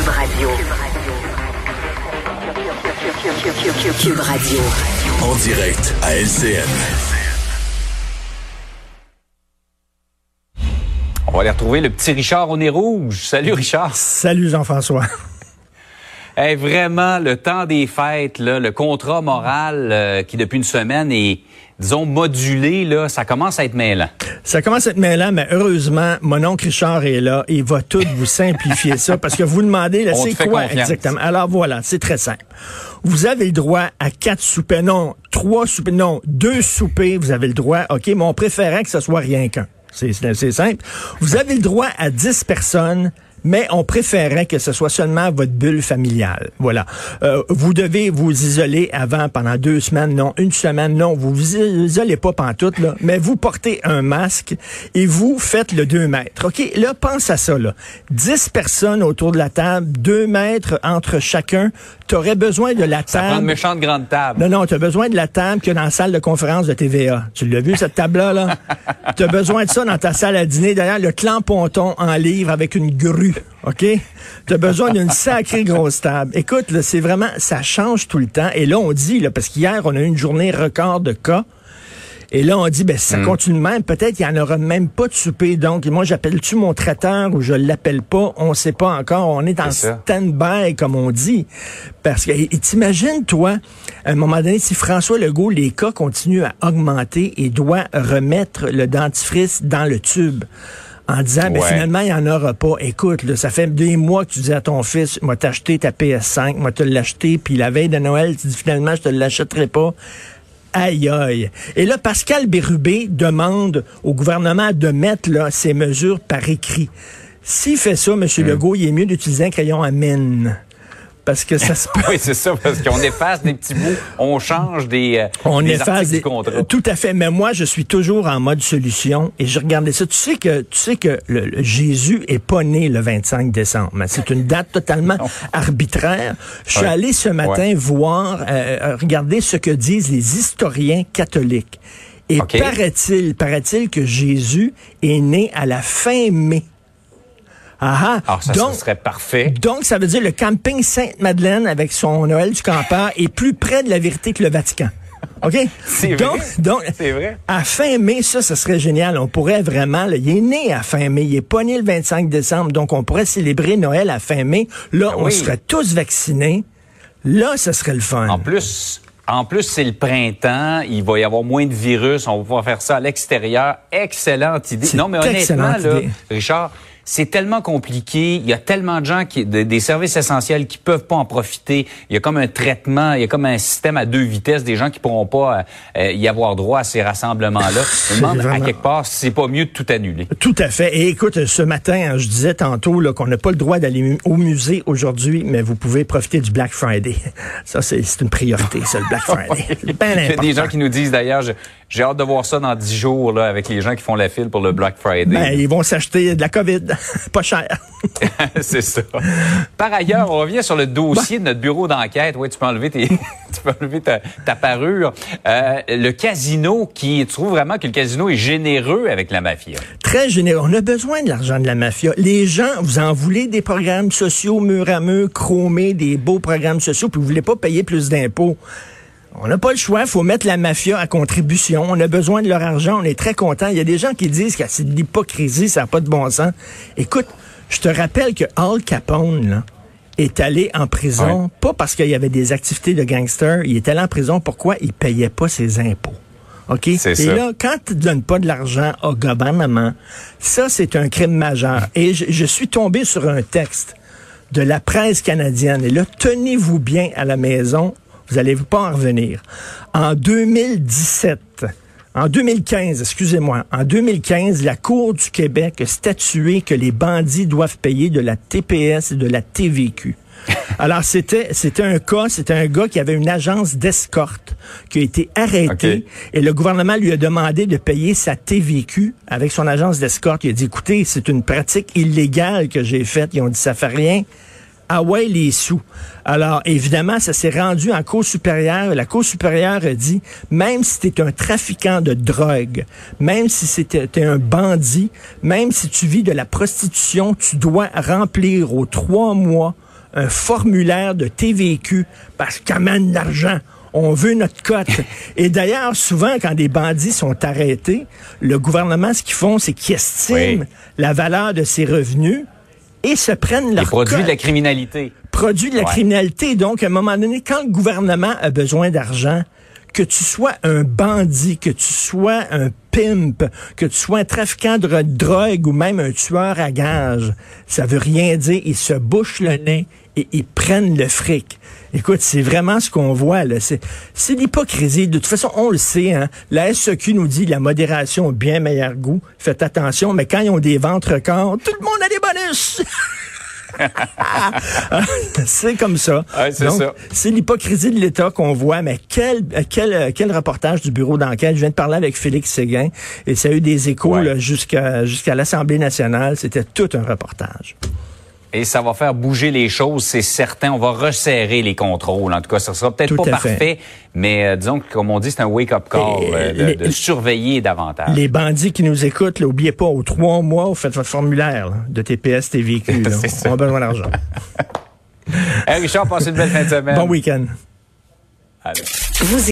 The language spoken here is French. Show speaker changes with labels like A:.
A: Cube Radio. Cube Radio.
B: En direct à LCN.
C: On va aller retrouver le petit Richard au nez rouge. Salut Richard.
D: Salut Jean-François.
C: Hey, vraiment, le temps des fêtes, là, le contrat moral euh, qui depuis une semaine est, disons, modulé, là, ça commence à être mêlant.
D: Ça commence à être mêlant, mais heureusement, mon oncle Richard est là. Il va tout vous simplifier ça parce que vous demandez, là, c'est quoi
C: confiance.
D: exactement? Alors voilà, c'est très simple. Vous avez le droit à quatre soupers, non, trois soupers, non, deux soupers, vous avez le droit, OK, mais on préférait que ce soit rien qu'un. C'est simple. Vous avez le droit à 10 personnes, mais on préférait que ce soit seulement votre bulle familiale. Voilà. Euh, vous devez vous isoler avant pendant deux semaines, non, une semaine, non. Vous vous isolez pas pantoute, là, mais vous portez un masque et vous faites le 2 mètres. OK, là, pense à ça, là. 10 personnes autour de la table, 2 mètres entre chacun. Tu aurais besoin de la
C: Ça prend une
D: table.
C: méchante grande table.
D: Non, non, tu as besoin de la table qu'il y a dans la salle de conférence de TVA. Tu l'as vu, cette table-là? Là? tu as besoin de ça dans ta salle à dîner. D'ailleurs, le clan ponton en livre avec une grue. OK? Tu as besoin d'une sacrée grosse table. Écoute, là, c'est vraiment, ça change tout le temps. Et là, on dit, là, parce qu'hier, on a eu une journée record de cas. Et là, on dit, ben, si ça continue de même, peut-être il n'y en aura même pas de souper. Donc, moi, j'appelle-tu mon traiteur ou je l'appelle pas? On sait pas encore. On est en stand-by, comme on dit. Parce que, t'imagines, toi, à un moment donné, si François Legault, les cas continuent à augmenter et doit remettre le dentifrice dans le tube en disant, ben,
C: Ouais.
D: finalement, il n'y en aura pas. Écoute, là, ça fait des mois que tu dis à ton fils, moi, t'acheter ta PS5, moi, te l'acheter, puis la veille de Noël, tu dis, finalement, je te l'achèterai pas. Aïe, aïe. Et là, Pascal Bérubé demande au gouvernement de mettre là, ces mesures par écrit. S'il fait ça, M.
C: Hmm.
D: Legault, il est mieux d'utiliser un crayon à mine. Parce que ça se peut.
C: Oui, c'est ça, parce qu'on efface des petits bouts, on change des, euh,
D: On
C: des
D: efface des-
C: du contrat.
D: Tout à fait. Mais moi, je suis toujours en mode solution et je regardais ça. Tu sais que, tu sais que le, le Jésus est pas né le 25 décembre. Mais C'est une date totalement arbitraire. Je suis
C: Ouais.
D: allé ce matin
C: Ouais.
D: voir, euh, euh, regarder ce que disent les historiens catholiques. Et paraît-il, paraît-il que Jésus est né à la fin mai. Ah ah.
C: Alors, ça,
D: Donc,
C: ça serait parfait.
D: donc, ça veut dire le camping Sainte-Madeleine avec son Noël du campeur est plus près de la vérité que le Vatican. OK?
C: C'est
D: donc,
C: vrai.
D: donc,
C: C'est vrai.
D: à fin mai, ça, ça serait génial. On pourrait vraiment, là, il est né à fin mai, il est pas né le 25 décembre, donc on pourrait célébrer Noël à fin mai. Là, on
C: Ben oui.
D: serait tous vaccinés. Là, ça serait le fun.
C: En plus, en plus, c'est le printemps, il va y avoir moins de virus, on va pouvoir faire ça à l'extérieur. Excellente idée.
D: C'est
C: Non, mais honnêtement, là. Richard, c'est tellement compliqué. Il y a tellement de gens qui, de- des services essentiels qui peuvent pas en profiter. Il y a comme un traitement, il y a comme un système à deux vitesses, des gens qui pourront pas euh, y avoir droit à ces rassemblements-là. Je me demande à quelque part si c'est pas mieux de tout annuler.
D: Tout à fait. Et écoute, ce matin, hein, je disais tantôt là, qu'on n'a pas le droit d'aller au musée aujourd'hui, mais vous pouvez profiter du Black Friday. Ça, c'est une priorité, ça, le Black Friday.
C: Il y a des gens qui nous disent d'ailleurs, je- j'ai hâte de voir ça dans dix jours là, avec les gens qui font la file pour le Black Friday.
D: Ben, ils vont s'acheter de la COVID. pas cher.
C: c'est ça. Par ailleurs, on revient sur le dossier de notre bureau d'enquête. Oui, tu peux enlever, tes, tu peux enlever ta, ta parure. Euh, le casino, qui, tu trouves vraiment que le casino est généreux avec la mafia?
D: Très généreux. On a besoin de l'argent de la mafia. Les gens, vous en voulez des programmes sociaux mur à mur, chromés, des beaux programmes sociaux, puis vous voulez pas payer plus d'impôts. On n'a pas le choix, faut mettre la mafia à contribution. On a besoin de leur argent, on est très content. Il y a des gens qui disent que c'est de l'hypocrisie, ça n'a pas de bon sens. Écoute, je te rappelle que Al Capone, là, est allé en prison,
C: Ouais.
D: pas parce qu'il y avait des activités de gangster, il est allé en prison pourquoi? Il payait pas ses impôts. OK? Et
C: ça.
D: là, quand tu ne donnes pas de l'argent au gouvernement, ça, c'est un crime majeur. Et je, je suis tombé sur un texte de la presse canadienne. Et là, tenez-vous bien à la maison. Vous allez pas en revenir. En 2017, en 2015, excusez-moi, en 2015, la Cour du Québec a statué que les bandits doivent payer de la TPS et de la TVQ. Alors, c'était, c'était un cas, c'était un gars qui avait une agence d'escorte qui a été arrêté et le gouvernement lui a demandé de payer sa TVQ avec son agence d'escorte. Il a dit, écoutez, c'est une pratique illégale que j'ai faite. Ils ont dit, ça fait rien. Ah ouais, les sous. Alors, évidemment, ça s'est rendu en Cour supérieure. La Cour supérieure a dit, même si tu es un trafiquant de drogue, même si c'était t'es un bandit, même si tu vis de la prostitution, tu dois remplir aux trois mois un formulaire de TVQ parce de l'argent. On veut notre cote. Et d'ailleurs, souvent, quand des bandits sont arrêtés, le gouvernement, ce qu'ils font, c'est qu'ils estiment
C: Oui.
D: la valeur de ces revenus et se prennent
C: Les
D: leur
C: produits
D: cote
C: de la criminalité.
D: produit de la
C: Ouais.
D: criminalité. Donc, à un moment donné, quand le gouvernement a besoin d'argent, que tu sois un bandit, que tu sois un pimp, que tu sois un trafiquant de drogue ou même un tueur à gages, ça veut rien dire. Ils se bouchent le nez ils prennent le fric. Écoute, c'est vraiment ce qu'on voit. là. C'est, c'est l'hypocrisie. De toute façon, on le sait. Hein? La SEQ nous dit la modération a bien meilleur goût. Faites attention, mais quand ils ont des ventres corps, tout le monde a des bonus. c'est comme ça.
C: Ouais, c'est
D: Donc,
C: ça.
D: C'est l'hypocrisie de l'État qu'on voit, mais quel, quel, quel reportage du bureau d'enquête. Je viens de parler avec Félix Séguin et ça a eu des échos
C: Ouais.
D: là, jusqu'à jusqu'à l'Assemblée nationale. C'était tout un reportage.
C: Et ça va faire bouger les choses, c'est certain. On va resserrer les contrôles. En tout cas, ça sera peut-être pas
D: fait.
C: parfait, mais euh, disons que, comme on dit, c'est un wake-up call
D: Et,
C: euh, de,
D: les-
C: de surveiller davantage.
D: Les bandits qui nous écoutent, là, oubliez pas, aux trois mois, vous faites votre formulaire là, de TPS, TVQ. là.
C: C'est ça.
D: On a besoin d'argent.
C: Hey, Richard, passez une belle fin de semaine.
D: Bon week-end.
C: Allez.
A: Vous